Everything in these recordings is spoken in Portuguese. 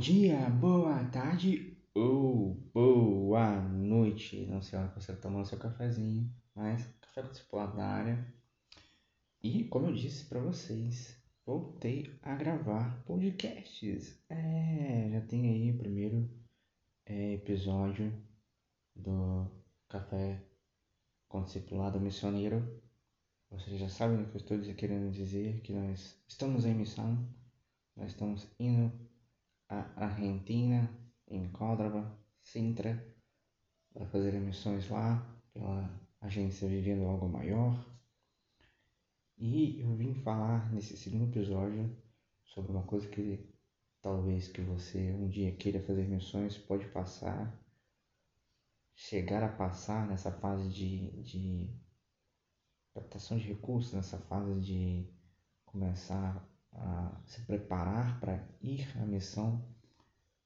dia, boa tarde ou boa noite. Não sei que você está tomando seu cafezinho, mas café com discipulado área. E como eu disse para vocês, voltei a gravar podcasts. É, já tem aí o primeiro é, episódio do Café com Discipulado Missioneiro. Vocês já sabem o que eu estou querendo dizer, que nós estamos em missão, nós estamos indo à Argentina, em Córdoba, Sintra, para fazer emissões lá, pela agência Vivendo Algo Maior. E eu vim falar nesse segundo episódio sobre uma coisa que talvez que você um dia queira fazer missões, pode passar, chegar a passar nessa fase de, de captação de recursos, nessa fase de começar a se preparar para ir à missão,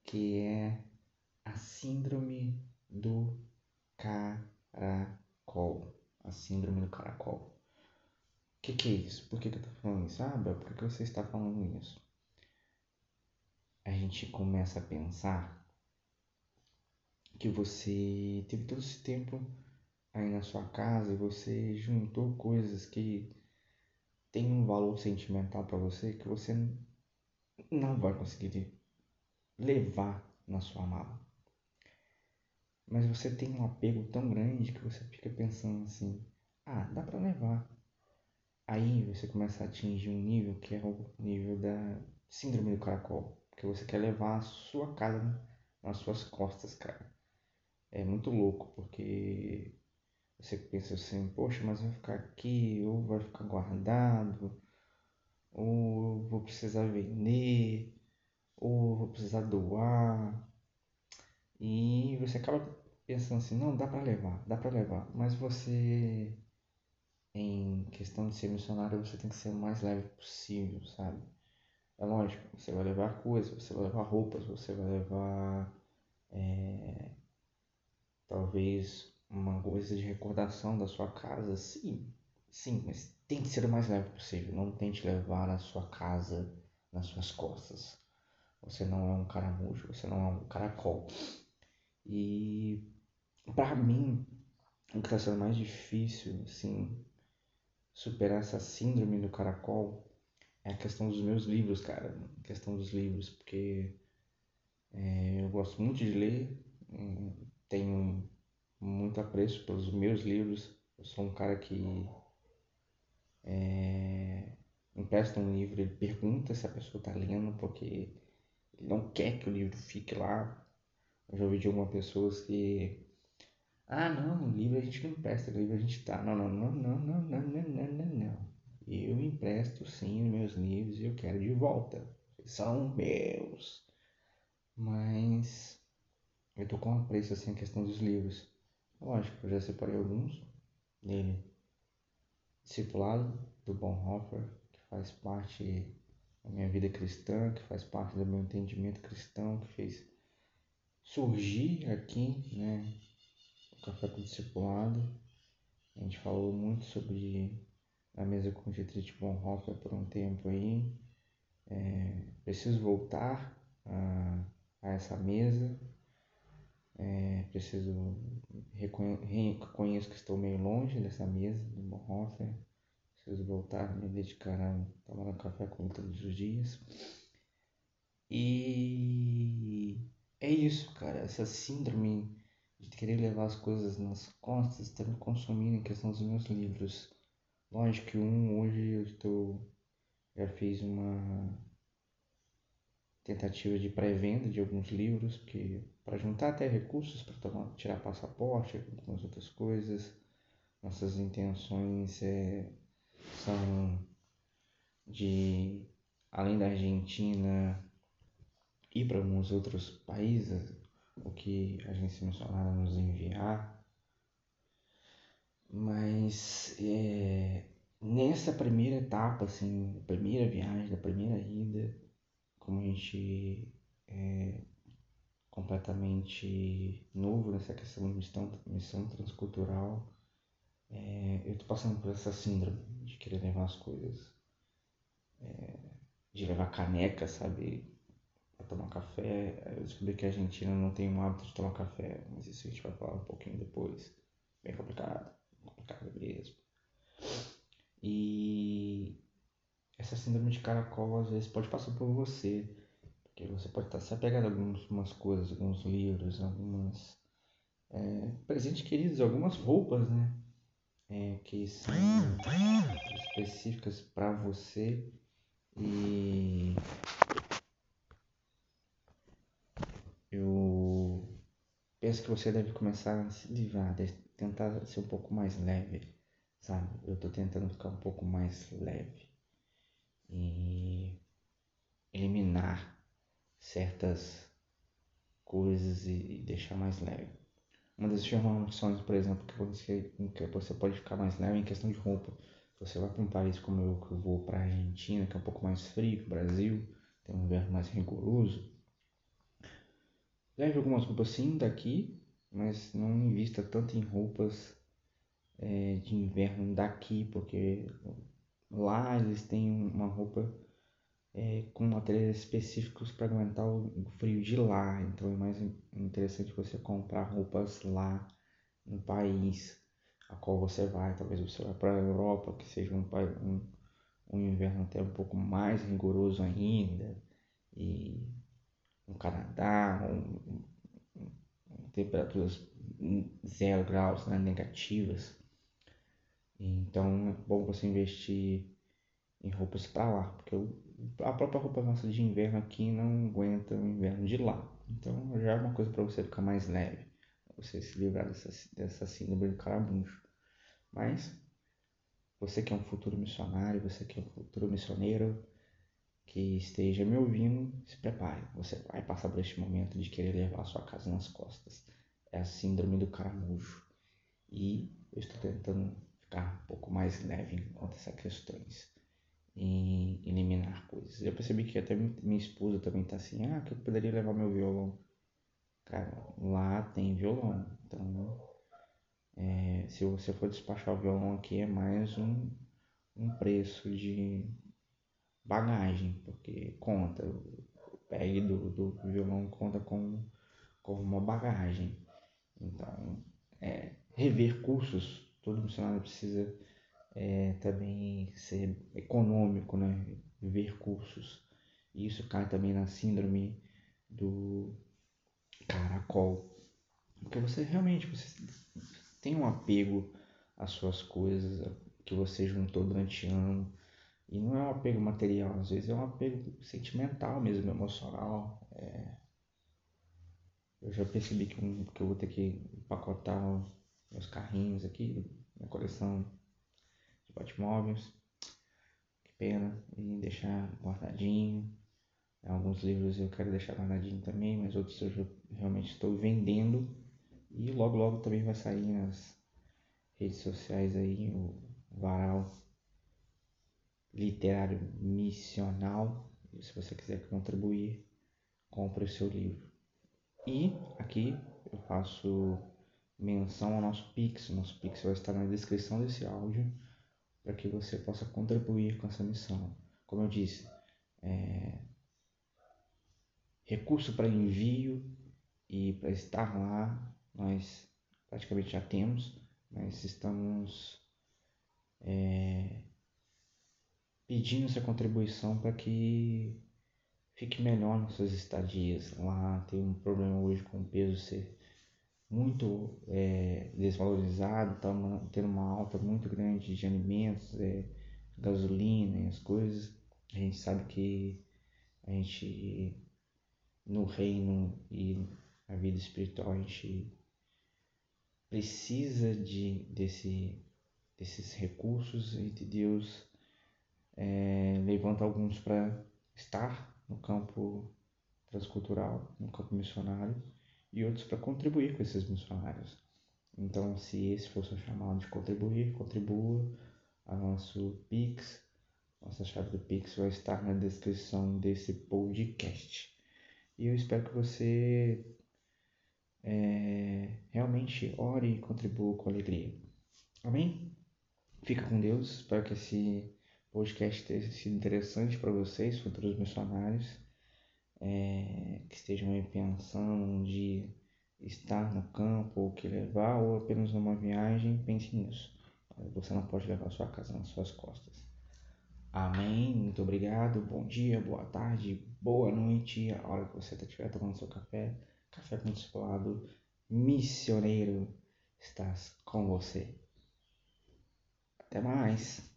que é a síndrome do caracol. A síndrome do caracol. O que, que, é isso? Por que, que eu estou falando isso? Ah, por que você está falando isso? A gente começa a pensar que você teve todo esse tempo aí na sua casa e você juntou coisas que tem um valor sentimental para você que você não vai conseguir levar na sua mala. Mas você tem um apego tão grande que você fica pensando assim: ah, dá para levar. Aí você começa a atingir um nível que é o nível da síndrome do caracol, porque você quer levar a sua casa nas suas costas, cara. É muito louco, porque você pensa assim, poxa, mas vai ficar aqui, ou vai ficar guardado, ou vou precisar vender, ou vou precisar doar. E você acaba pensando assim, não, dá para levar, dá para levar, mas você em questão de ser missionário, você tem que ser o mais leve possível, sabe? É lógico, você vai levar coisas, você vai levar roupas, você vai levar é, talvez uma coisa de recordação da sua casa, sim, sim, mas tem que ser o mais leve possível. Não tente levar a sua casa nas suas costas. Você não é um caramujo, você não é um caracol. E para mim, o que está sendo mais difícil, assim, superar essa síndrome do caracol é a questão dos meus livros, cara. A questão dos livros, porque é, eu gosto muito de ler, hum, tenho muito apreço pelos meus livros. Eu sou um cara que é, empresta um livro, ele pergunta se a pessoa está lendo, porque ele não quer que o livro fique lá. Eu já ouvi de algumas pessoas que. Ah, não, o livro a gente não empresta, o livro a gente tá. Não, não, não, não, não, não, não, não, não, não. Eu empresto sim meus livros e eu quero de volta. São meus. Mas eu tô com apreço assim a questão dos livros. Lógico, eu já separei alguns dele. Discipulado do Bonhoeffer, que faz parte da minha vida cristã, que faz parte do meu entendimento cristão, que fez surgir aqui, né, o Café com Discipulado. A gente falou muito sobre a mesa com Dietrich Bonhoeffer por um tempo aí. É, preciso voltar a, a essa mesa, é, preciso reconheço que estou meio longe dessa mesa do Bonhoeffer. Preciso voltar me dedicar a tomar um café com ele todos os dias. E é isso, cara. Essa síndrome de querer levar as coisas nas costas está me consumindo em questão dos meus livros. Lógico que um hoje eu estou. Já fiz uma tentativa de pré-venda de alguns livros, porque para juntar até recursos para tirar passaporte, algumas outras coisas. Nossas intenções é, são de, além da Argentina, ir para alguns outros países, o que a agência missionária nos enviar. Mas é, nessa primeira etapa, assim, primeira viagem, da primeira ida, como a gente é completamente novo nessa questão de missão, missão transcultural, é, eu tô passando por essa síndrome de querer levar as coisas, é, de levar caneca, sabe? para tomar café. Eu descobri que a Argentina não tem um hábito de tomar café, mas isso a gente vai falar um pouquinho depois. Bem complicado, complicado mesmo. E essa síndrome de caracol às vezes pode passar por você, porque você pode estar se apegando a algumas coisas, alguns livros, algumas é, presentes queridos, algumas roupas, né? É, que são específicas para você e eu penso que você deve começar a se livrar, tentar ser um pouco mais leve, sabe? Eu tô tentando ficar um pouco mais leve e eliminar certas coisas e deixar mais leve. Uma das informações, por exemplo, que você, que você pode ficar mais leve em questão de roupa. Se você vai para um país como eu, que eu vou para a Argentina, que é um pouco mais frio que o Brasil, tem um inverno mais rigoroso, leve algumas roupas sim daqui, mas não invista tanto em roupas é, de inverno daqui, porque lá eles têm uma roupa é, com materiais específicos para aguentar o frio de lá. Então é mais interessante você comprar roupas lá no país a qual você vai. Talvez você vá para a Europa, que seja um, um, um inverno até um pouco mais rigoroso ainda. E no Canadá, um, temperaturas zero graus né, negativas. Então é bom você investir em roupas para lá, porque a própria roupa nossa de inverno aqui não aguenta o inverno de lá. Então já é uma coisa para você ficar mais leve, você se livrar dessa, dessa síndrome do caramujo. Mas você que é um futuro missionário, você que é um futuro missioneiro, que esteja me ouvindo, se prepare. Você vai passar por este momento de querer levar a sua casa nas costas. É a síndrome do caramujo. E eu estou tentando ficar um pouco mais leve quanto a essas questões em eliminar coisas. Eu percebi que até minha esposa também tá assim, ah, que eu poderia levar meu violão. Cara, lá tem violão, então é, se você for despachar o violão aqui é mais um, um preço de bagagem, porque conta, o PEG do, do violão conta com, com uma bagagem. Então, é, rever cursos, todo missionário precisa é, também ser econômico, né? Ver cursos. E isso cai também na síndrome do caracol. Porque você realmente você tem um apego às suas coisas que você juntou durante ano. E não é um apego material, às vezes é um apego sentimental mesmo, emocional. É... Eu já percebi que, que eu vou ter que empacotar meus carrinhos aqui, minha coleção Batmóveis. Que pena. E deixar guardadinho. Alguns livros eu quero deixar guardadinho também, mas outros eu realmente estou vendendo. E logo logo também vai sair nas redes sociais aí o varal literário missional. Se você quiser contribuir, compre o seu livro. E aqui eu faço menção ao nosso Pix. Nosso Pix vai estar na descrição desse áudio para que você possa contribuir com essa missão. Como eu disse, é, recurso para envio e para estar lá, nós praticamente já temos, mas estamos é, pedindo essa contribuição para que fique melhor nossas estadias. Lá tem um problema hoje com o peso ser muito é, desvalorizado, tá tendo uma alta muito grande de alimentos, é, gasolina e as coisas. A gente sabe que a gente no reino e na vida espiritual a gente precisa de desse, desses recursos e de Deus é, levanta alguns para estar no campo transcultural, no campo missionário e outros para contribuir com esses missionários. Então, se esse for o seu chamado de contribuir, contribua. A nosso Pix, nossa chave do Pix vai estar na descrição desse podcast. E eu espero que você é, realmente ore e contribua com alegria. Amém? Fica com Deus. Espero que esse podcast tenha sido interessante para vocês, futuros missionários. É, que estejam aí pensando de estar no campo, ou que levar, ou apenas numa viagem, pense nisso. Você não pode levar sua casa nas suas costas. Amém. Muito obrigado. Bom dia, boa tarde, boa noite. A hora que você estiver tomando seu café, café com discipulado, missioneiro, estás com você. Até mais.